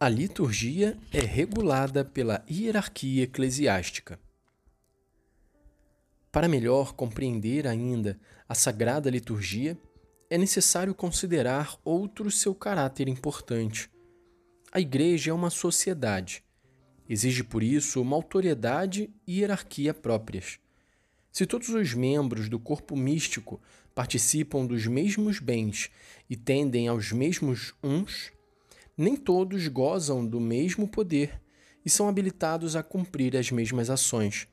A liturgia é regulada pela hierarquia eclesiástica. Para melhor compreender ainda a sagrada liturgia, é necessário considerar outro seu caráter importante. A Igreja é uma sociedade. Exige, por isso, uma autoridade e hierarquia próprias. Se todos os membros do corpo místico participam dos mesmos bens e tendem aos mesmos uns, nem todos gozam do mesmo poder e são habilitados a cumprir as mesmas ações.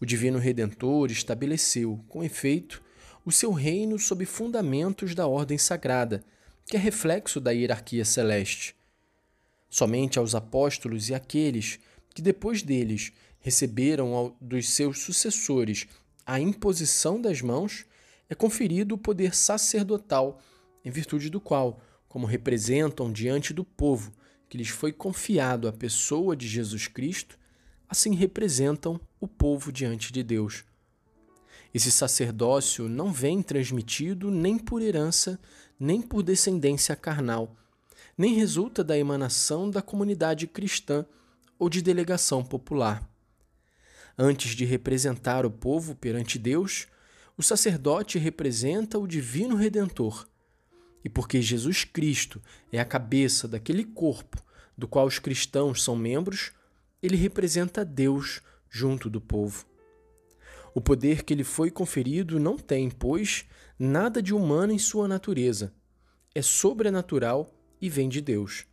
O Divino Redentor estabeleceu, com efeito, o seu reino sob fundamentos da ordem sagrada, que é reflexo da hierarquia celeste. Somente aos apóstolos e aqueles que depois deles receberam dos seus sucessores a imposição das mãos é conferido o poder sacerdotal, em virtude do qual, como representam diante do povo que lhes foi confiado a pessoa de Jesus Cristo, assim representam o povo diante de Deus. Esse sacerdócio não vem transmitido nem por herança, nem por descendência carnal, nem resulta da emanação da comunidade cristã ou de delegação popular. Antes de representar o povo perante Deus, o sacerdote representa o divino redentor. E porque Jesus Cristo é a cabeça daquele corpo do qual os cristãos são membros, ele representa Deus junto do povo. O poder que lhe foi conferido não tem, pois, nada de humano em sua natureza. É sobrenatural e vem de Deus.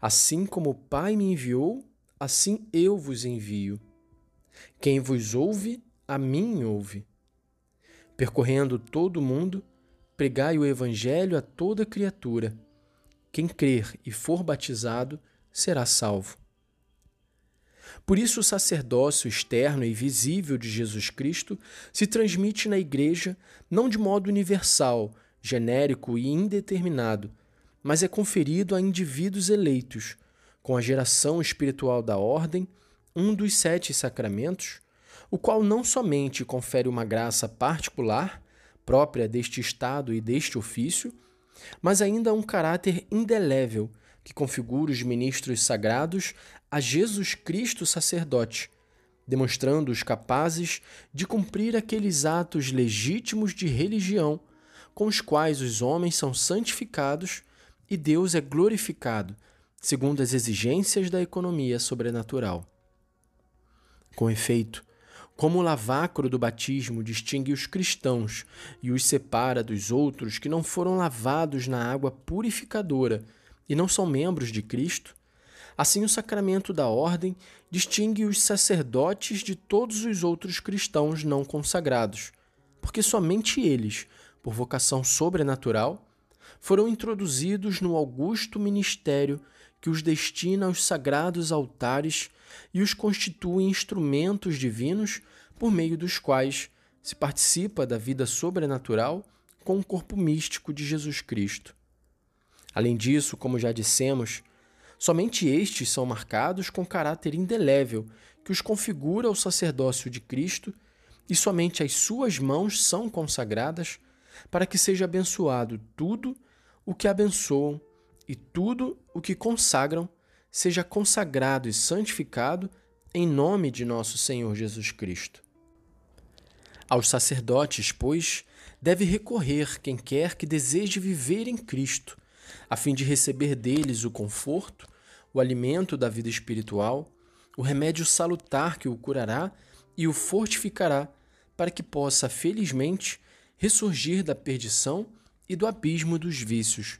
Assim como o Pai me enviou, assim eu vos envio. Quem vos ouve, a mim ouve. Percorrendo todo o mundo, pregai o Evangelho a toda criatura. Quem crer e for batizado será salvo. Por isso, o sacerdócio externo e visível de Jesus Cristo se transmite na Igreja não de modo universal, genérico e indeterminado, mas é conferido a indivíduos eleitos, com a geração espiritual da ordem, um dos sete sacramentos, o qual não somente confere uma graça particular, própria deste estado e deste ofício, mas ainda um caráter indelével que configura os ministros sagrados a Jesus Cristo sacerdote, demonstrando-os capazes de cumprir aqueles atos legítimos de religião com os quais os homens são santificados e Deus é glorificado, segundo as exigências da economia sobrenatural. Com efeito, como o lavacro do batismo distingue os cristãos e os separa dos outros que não foram lavados na água purificadora e não são membros de Cristo, assim o sacramento da ordem distingue os sacerdotes de todos os outros cristãos não consagrados, porque somente eles, por vocação sobrenatural, foram introduzidos no augusto ministério que os destina aos sagrados altares e os constitui instrumentos divinos por meio dos quais se participa da vida sobrenatural com o corpo místico de Jesus Cristo. Além disso, como já dissemos, somente estes são marcados com caráter indelével que os configura ao sacerdócio de Cristo e somente as suas mãos são consagradas para que seja abençoado tudo o que abençoam e tudo o que consagram seja consagrado e santificado em nome de nosso Senhor Jesus Cristo. Aos sacerdotes, pois, deve recorrer quem quer que deseje viver em Cristo, a fim de receber deles o conforto, o alimento da vida espiritual, o remédio salutar que o curará e o fortificará, para que possa felizmente ressurgir da perdição e do abismo dos vícios.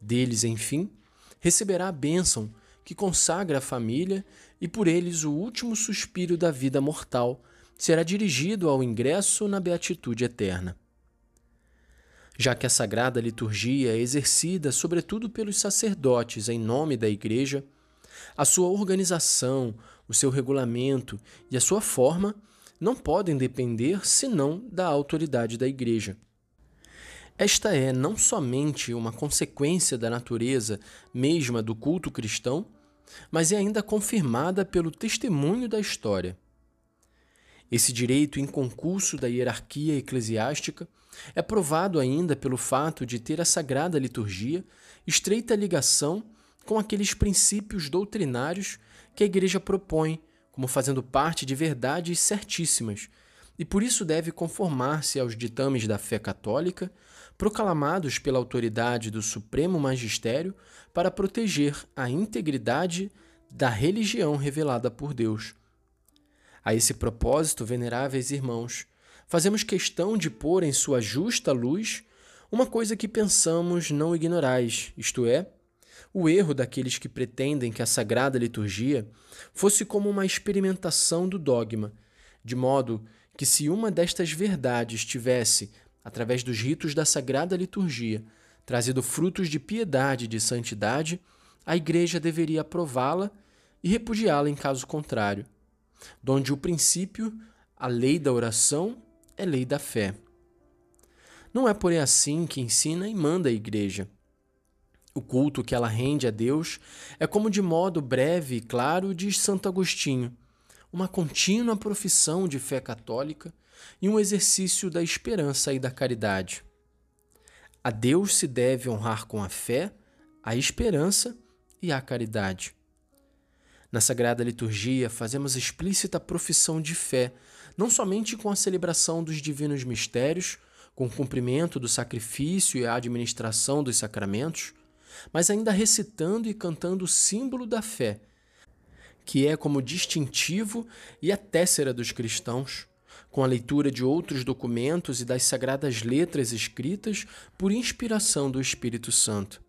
Deles, enfim, receberá a bênção que consagra a família e por eles o último suspiro da vida mortal será dirigido ao ingresso na beatitude eterna. Já que a sagrada liturgia é exercida sobretudo pelos sacerdotes em nome da Igreja, a sua organização, o seu regulamento e a sua forma não podem depender senão da autoridade da Igreja. Esta é não somente uma consequência da natureza mesma do culto cristão, mas é ainda confirmada pelo testemunho da história. Esse direito inconcurso da hierarquia eclesiástica é provado ainda pelo fato de ter a sagrada liturgia estreita ligação com aqueles princípios doutrinários que a Igreja propõe como fazendo parte de verdades certíssimas, e por isso deve conformar-se aos ditames da fé católica, proclamados pela autoridade do Supremo Magistério para proteger a integridade da religião revelada por Deus. A esse propósito, veneráveis irmãos, fazemos questão de pôr em sua justa luz uma coisa que pensamos não ignorais, isto é, o erro daqueles que pretendem que a sagrada liturgia fosse como uma experimentação do dogma, de modo que, se uma destas verdades tivesse, através dos ritos da sagrada liturgia, trazido frutos de piedade e de santidade, a Igreja deveria aprová-la e repudiá-la em caso contrário, donde o princípio, a lei da oração, é lei da fé. Não é, porém, assim que ensina e manda a Igreja. O culto que ela rende a Deus é como de modo breve e claro diz Santo Agostinho, uma contínua profissão de fé católica e um exercício da esperança e da caridade. A Deus se deve honrar com a fé, a esperança e a caridade. Na Sagrada Liturgia, fazemos explícita profissão de fé, não somente com a celebração dos divinos mistérios, com o cumprimento do sacrifício e a administração dos sacramentos, mas ainda recitando e cantando o símbolo da fé, que é como distintivo e a tessera dos cristãos, com a leitura de outros documentos e das sagradas letras escritas por inspiração do Espírito Santo.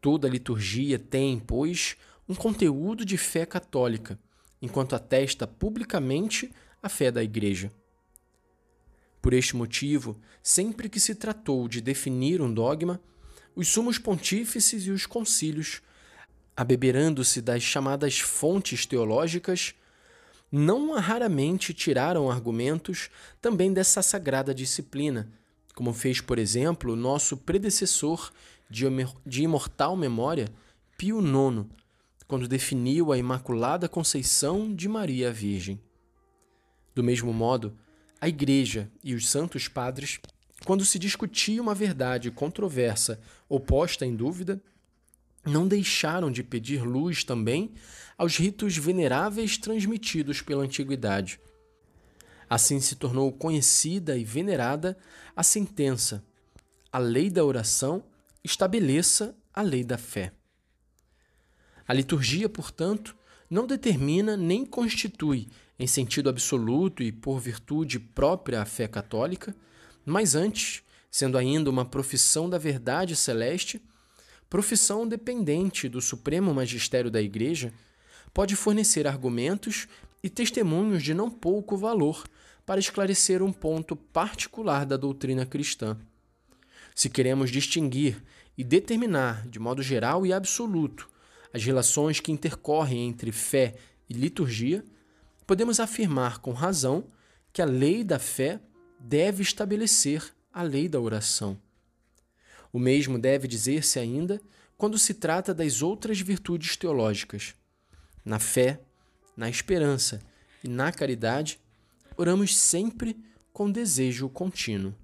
Toda liturgia tem, pois, um conteúdo de fé católica, enquanto atesta publicamente a fé da Igreja. Por este motivo, sempre que se tratou de definir um dogma, os sumos pontífices e os concílios, abeberando-se das chamadas fontes teológicas, não raramente tiraram argumentos também dessa sagrada disciplina, como fez, por exemplo, nosso predecessor de imortal memória, Pio IX, quando definiu a Imaculada Conceição de Maria Virgem. Do mesmo modo, a Igreja e os santos padres quando se discutia uma verdade controversa ou posta em dúvida, não deixaram de pedir luz também aos ritos veneráveis transmitidos pela antiguidade. Assim se tornou conhecida e venerada a sentença: a lei da oração estabeleça a lei da fé. A liturgia, portanto, não determina nem constitui, em sentido absoluto e por virtude própria à fé católica, mas antes, sendo ainda uma profissão da verdade celeste, profissão dependente do supremo magistério da Igreja, pode fornecer argumentos e testemunhos de não pouco valor para esclarecer um ponto particular da doutrina cristã. Se queremos distinguir e determinar, de modo geral e absoluto, as relações que intercorrem entre fé e liturgia, podemos afirmar com razão que a lei da fé deve estabelecer a lei da oração. O mesmo deve dizer-se ainda quando se trata das outras virtudes teológicas. Na fé, na esperança e na caridade, oramos sempre com desejo contínuo.